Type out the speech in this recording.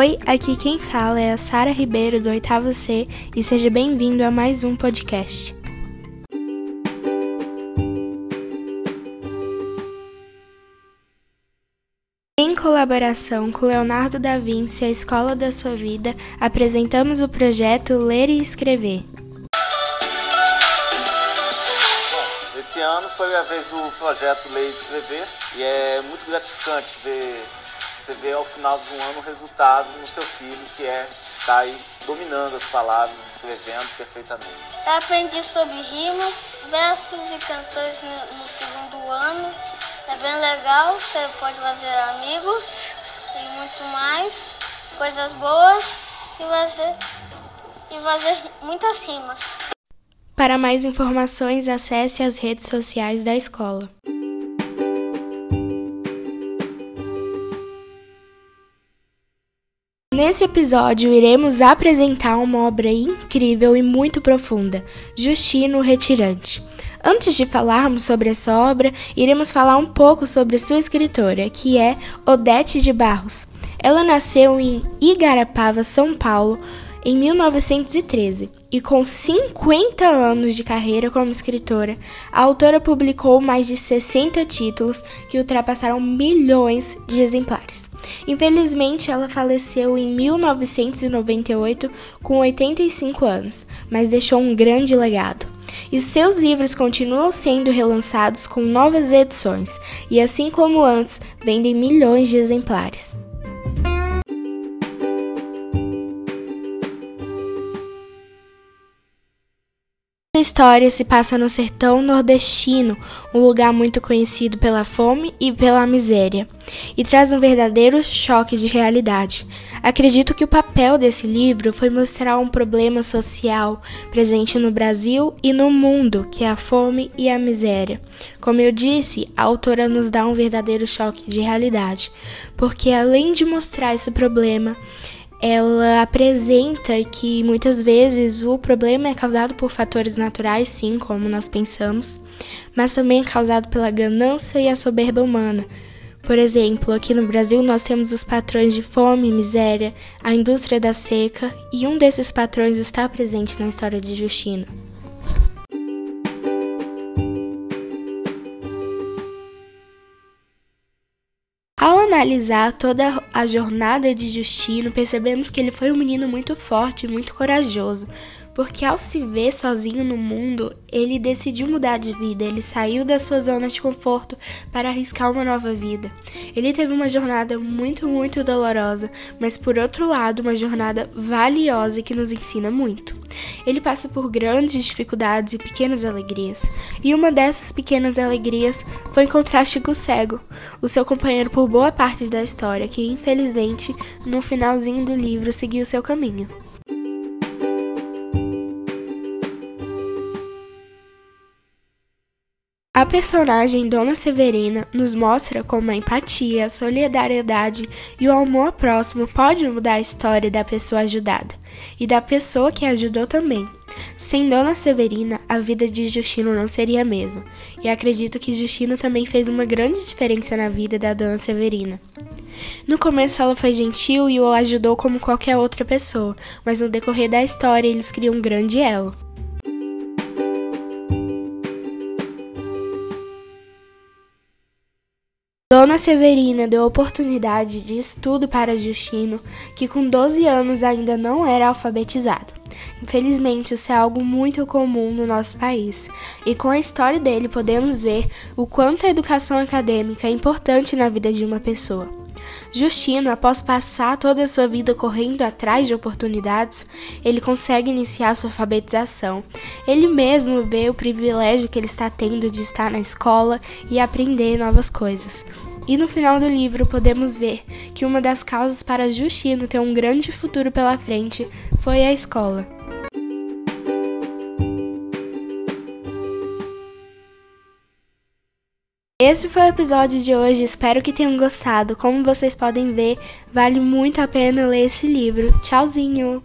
Oi, aqui quem fala é a Sara Ribeiro do oitavo C e seja bem-vindo a mais um podcast. Em colaboração com Leonardo da Vinci, a Escola da Sua Vida, apresentamos o projeto Ler e Escrever. Esse ano foi a vez do projeto Ler e Escrever e é muito gratificante ver você ver ao final de um ano o resultado no seu filho, que é estar tá aí dominando as palavras, escrevendo perfeitamente. Eu aprendi sobre rimas, versos e canções no, no segundo ano. É bem legal, você pode fazer amigos e muito mais, coisas boas e fazer, e fazer muitas rimas. Para mais informações, acesse as redes sociais da escola. Nesse episódio, iremos apresentar uma obra incrível e muito profunda, Justino Retirante. Antes de falarmos sobre essa obra, iremos falar um pouco sobre sua escritora, que é Odete de Barros. Ela nasceu em Igarapava, São Paulo, em 1913 e com 50 anos de carreira como escritora, a autora publicou mais de 60 títulos que ultrapassaram milhões de exemplares. Infelizmente, ela faleceu em 1998 com 85 anos, mas deixou um grande legado. E seus livros continuam sendo relançados com novas edições, e assim como antes, vendem milhões de exemplares. História se passa no sertão nordestino, um lugar muito conhecido pela fome e pela miséria, e traz um verdadeiro choque de realidade. Acredito que o papel desse livro foi mostrar um problema social presente no Brasil e no mundo, que é a fome e a miséria. Como eu disse, a autora nos dá um verdadeiro choque de realidade, porque além de mostrar esse problema, ela apresenta que muitas vezes o problema é causado por fatores naturais, sim, como nós pensamos, mas também é causado pela ganância e a soberba humana. Por exemplo, aqui no Brasil nós temos os patrões de fome e miséria, a indústria da seca, e um desses patrões está presente na história de Justino. Ao analisar toda a jornada de Justino, percebemos que ele foi um menino muito forte e muito corajoso, porque ao se ver sozinho no mundo, ele decidiu mudar de vida, ele saiu da sua zona de conforto para arriscar uma nova vida. Ele teve uma jornada muito, muito dolorosa, mas por outro lado, uma jornada valiosa que nos ensina muito. Ele passa por grandes dificuldades e pequenas alegrias, e uma dessas pequenas alegrias foi encontrar Chico Cego, o seu companheiro por boa parte da história, que infelizmente no finalzinho do livro seguiu seu caminho. A personagem Dona Severina nos mostra como a empatia, a solidariedade e o amor próximo pode mudar a história da pessoa ajudada e da pessoa que ajudou também. Sem Dona Severina, a vida de Justino não seria a mesma, e acredito que Justino também fez uma grande diferença na vida da Dona Severina. No começo ela foi gentil e o ajudou como qualquer outra pessoa, mas no decorrer da história eles criam um grande elo. Dona Severina deu oportunidade de estudo para Justino, que com 12 anos ainda não era alfabetizado. Infelizmente, isso é algo muito comum no nosso país, e com a história dele podemos ver o quanto a educação acadêmica é importante na vida de uma pessoa. Justino, após passar toda a sua vida correndo atrás de oportunidades, ele consegue iniciar sua alfabetização. Ele mesmo vê o privilégio que ele está tendo de estar na escola e aprender novas coisas. E no final do livro podemos ver que uma das causas para Justino ter um grande futuro pela frente foi a escola. Esse foi o episódio de hoje, espero que tenham gostado. Como vocês podem ver, vale muito a pena ler esse livro. Tchauzinho!